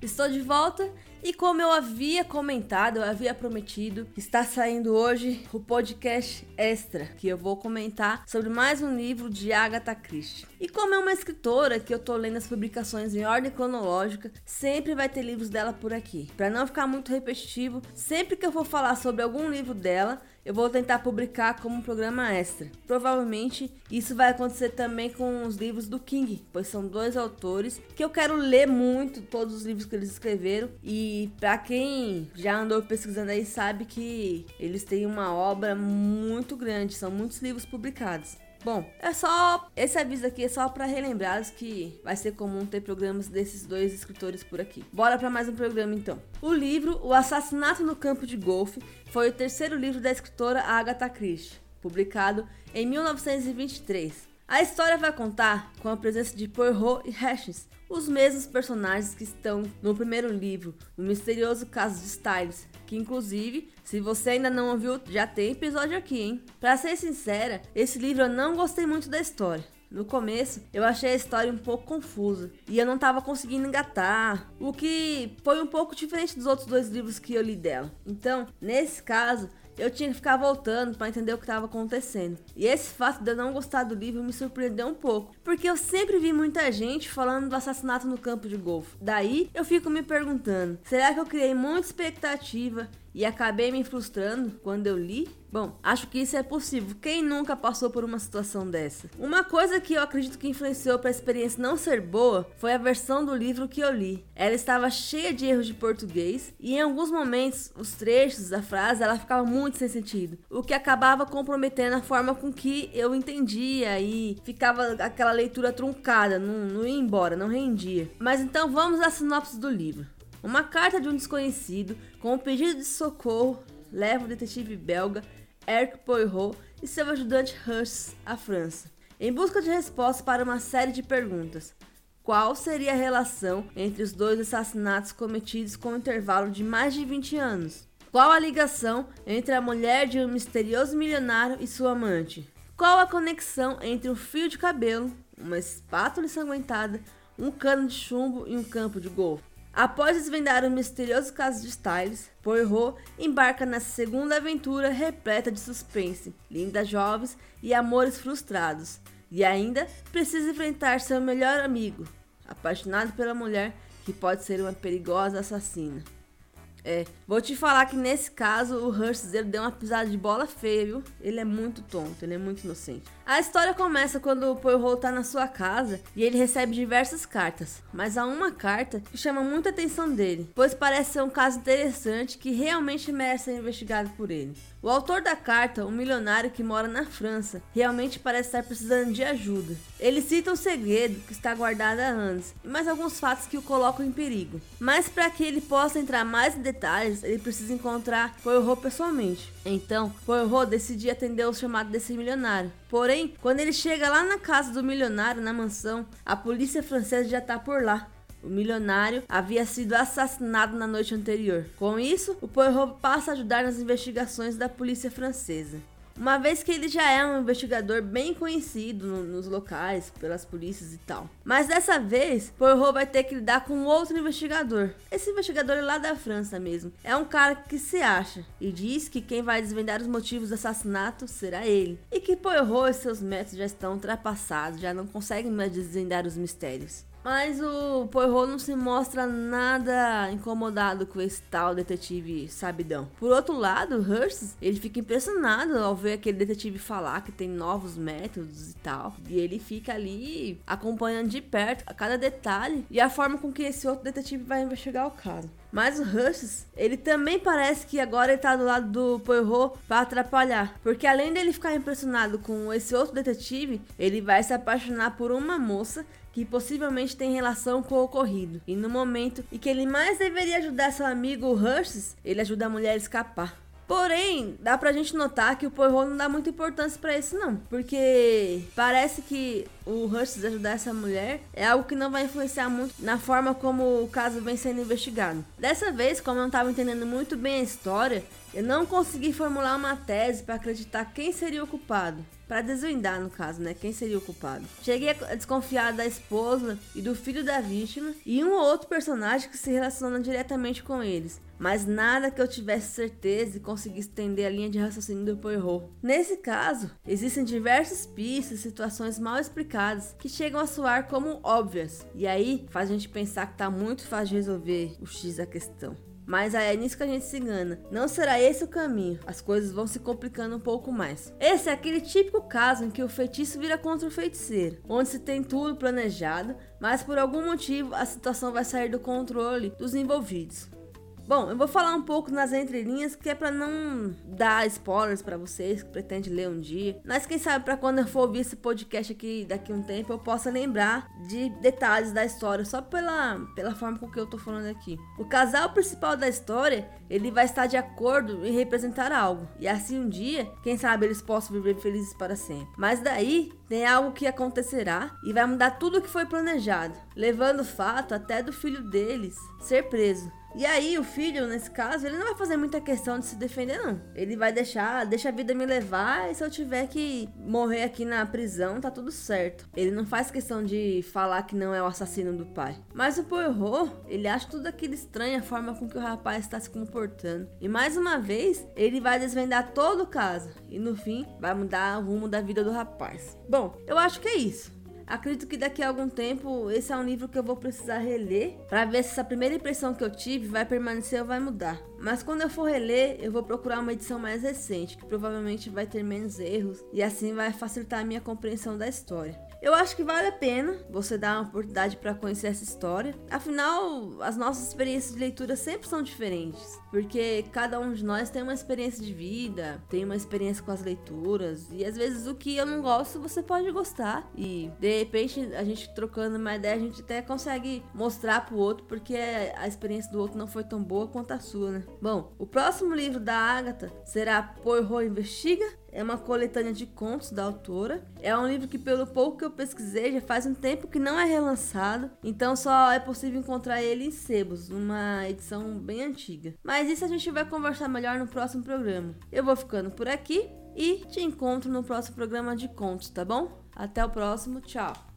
Estou de volta e como eu havia comentado, eu havia prometido, está saindo hoje o podcast extra, que eu vou comentar sobre mais um livro de Agatha Christie. E como é uma escritora que eu tô lendo as publicações em ordem cronológica, sempre vai ter livros dela por aqui. Para não ficar muito repetitivo, sempre que eu for falar sobre algum livro dela, eu vou tentar publicar como um programa extra. Provavelmente isso vai acontecer também com os livros do King, pois são dois autores que eu quero ler muito todos os livros que eles escreveram e para quem já andou pesquisando aí sabe que eles têm uma obra muito grande, são muitos livros publicados. Bom, é só. Esse aviso aqui é só para relembrar que vai ser comum ter programas desses dois escritores por aqui. Bora para mais um programa então. O livro O Assassinato no Campo de Golfe foi o terceiro livro da escritora Agatha Christie, publicado em 1923. A história vai contar com a presença de Poirot e Hutchins, os mesmos personagens que estão no primeiro livro, O Misterioso Caso de Styles, que inclusive, se você ainda não ouviu, já tem episódio aqui, hein? Para ser sincera, esse livro eu não gostei muito da história. No começo, eu achei a história um pouco confusa e eu não estava conseguindo engatar, o que foi um pouco diferente dos outros dois livros que eu li dela. Então, nesse caso, eu tinha que ficar voltando para entender o que estava acontecendo. E esse fato de eu não gostar do livro me surpreendeu um pouco, porque eu sempre vi muita gente falando do assassinato no campo de golfe. Daí eu fico me perguntando: será que eu criei muita expectativa e acabei me frustrando quando eu li? Bom, acho que isso é possível. Quem nunca passou por uma situação dessa? Uma coisa que eu acredito que influenciou para a experiência não ser boa foi a versão do livro que eu li. Ela estava cheia de erros de português e em alguns momentos os trechos da frase ela ficava muito sem sentido, o que acabava comprometendo a forma com que eu entendia e ficava aquela leitura truncada, não, não ia embora, não rendia. Mas então vamos à sinopse do livro. Uma carta de um desconhecido com um pedido de socorro leva o detetive belga Eric Poirot e seu ajudante Hush à França, em busca de respostas para uma série de perguntas. Qual seria a relação entre os dois assassinatos cometidos com um intervalo de mais de 20 anos? Qual a ligação entre a mulher de um misterioso milionário e sua amante? Qual a conexão entre um fio de cabelo, uma espátula ensanguentada, um cano de chumbo e um campo de golfe? Após desvendar o misterioso caso de Styles, Poirot embarca nessa segunda aventura repleta de suspense, lindas jovens e amores frustrados. E ainda precisa enfrentar seu melhor amigo, apaixonado pela mulher que pode ser uma perigosa assassina. É, vou te falar que nesse caso o Hurst deu uma pisada de bola feia, viu? Ele é muito tonto, ele é muito inocente. A história começa quando o Poirot tá na sua casa e ele recebe diversas cartas, mas há uma carta que chama muita atenção dele, pois parece ser um caso interessante que realmente merece ser investigado por ele. O autor da carta, um milionário que mora na França, realmente parece estar precisando de ajuda. Ele cita um segredo que está guardado há anos e mais alguns fatos que o colocam em perigo. Mas para que ele possa entrar mais em detalhes, ele precisa encontrar Poirot pessoalmente. Então, Poirot decide atender o chamado desse milionário. Porém, quando ele chega lá na casa do milionário, na mansão, a polícia francesa já está por lá. O milionário havia sido assassinado na noite anterior. Com isso, o Poirot passa a ajudar nas investigações da polícia francesa. Uma vez que ele já é um investigador bem conhecido no, nos locais, pelas polícias e tal. Mas dessa vez, Poirot vai ter que lidar com outro investigador. Esse investigador é lá da França mesmo. É um cara que se acha e diz que quem vai desvendar os motivos do assassinato será ele. E que Poirot e seus métodos já estão ultrapassados, já não conseguem mais desvendar os mistérios. Mas o Poirot não se mostra nada incomodado com esse tal detetive sabidão. Por outro lado, Hearst, ele fica impressionado ao ver aquele detetive falar que tem novos métodos e tal. E ele fica ali acompanhando de perto a cada detalhe e a forma com que esse outro detetive vai investigar o caso. Mas o Rush, ele também parece que agora ele tá do lado do Poirot para atrapalhar. Porque além dele ficar impressionado com esse outro detetive, ele vai se apaixonar por uma moça que possivelmente tem relação com o ocorrido. E no momento em que ele mais deveria ajudar seu amigo Hurst, ele ajuda a mulher a escapar. Porém, dá pra gente notar que o Poirot não dá muita importância para isso não, porque parece que o Hurst ajudar essa mulher é algo que não vai influenciar muito na forma como o caso vem sendo investigado. Dessa vez, como eu não estava entendendo muito bem a história, eu não consegui formular uma tese para acreditar quem seria o culpado. Para desvendar, no caso, né, quem seria o culpado. Cheguei a desconfiar da esposa e do filho da vítima e um ou outro personagem que se relaciona diretamente com eles mas nada que eu tivesse certeza e conseguisse entender a linha de raciocínio do Poirot. Nesse caso, existem diversas pistas e situações mal explicadas que chegam a soar como óbvias, e aí faz a gente pensar que tá muito fácil de resolver o X da questão. Mas aí é nisso que a gente se engana. Não será esse o caminho. As coisas vão se complicando um pouco mais. Esse é aquele típico caso em que o feitiço vira contra o feiticeiro, onde se tem tudo planejado, mas por algum motivo a situação vai sair do controle dos envolvidos. Bom, eu vou falar um pouco nas entrelinhas, que é para não dar spoilers para vocês que pretendem ler um dia. Mas quem sabe para quando eu for ouvir esse podcast aqui daqui a um tempo, eu possa lembrar de detalhes da história, só pela, pela forma com que eu tô falando aqui. O casal principal da história, ele vai estar de acordo em representar algo. E assim um dia, quem sabe eles possam viver felizes para sempre. Mas daí tem algo que acontecerá e vai mudar tudo o que foi planejado, levando o fato até do filho deles ser preso. E aí, o filho, nesse caso, ele não vai fazer muita questão de se defender, não. Ele vai deixar, deixa a vida me levar e se eu tiver que morrer aqui na prisão, tá tudo certo. Ele não faz questão de falar que não é o assassino do pai. Mas o Poirot, ele acha tudo aquilo estranho, a forma com que o rapaz está se comportando. E mais uma vez, ele vai desvendar todo o caso. E no fim, vai mudar o rumo da vida do rapaz. Bom, eu acho que é isso. Acredito que daqui a algum tempo esse é um livro que eu vou precisar reler para ver se essa primeira impressão que eu tive vai permanecer ou vai mudar. Mas quando eu for reler, eu vou procurar uma edição mais recente, que provavelmente vai ter menos erros e assim vai facilitar a minha compreensão da história. Eu acho que vale a pena você dar uma oportunidade para conhecer essa história. Afinal, as nossas experiências de leitura sempre são diferentes, porque cada um de nós tem uma experiência de vida, tem uma experiência com as leituras, e às vezes o que eu não gosto você pode gostar. E de repente, a gente trocando uma ideia, a gente até consegue mostrar pro outro porque a experiência do outro não foi tão boa quanto a sua, né? Bom, o próximo livro da Agatha será Poirot Investiga é uma coletânea de contos da autora. É um livro que, pelo pouco que eu pesquisei, já faz um tempo que não é relançado, então só é possível encontrar ele em sebos, uma edição bem antiga. Mas isso a gente vai conversar melhor no próximo programa. Eu vou ficando por aqui e te encontro no próximo programa de contos, tá bom? Até o próximo, tchau!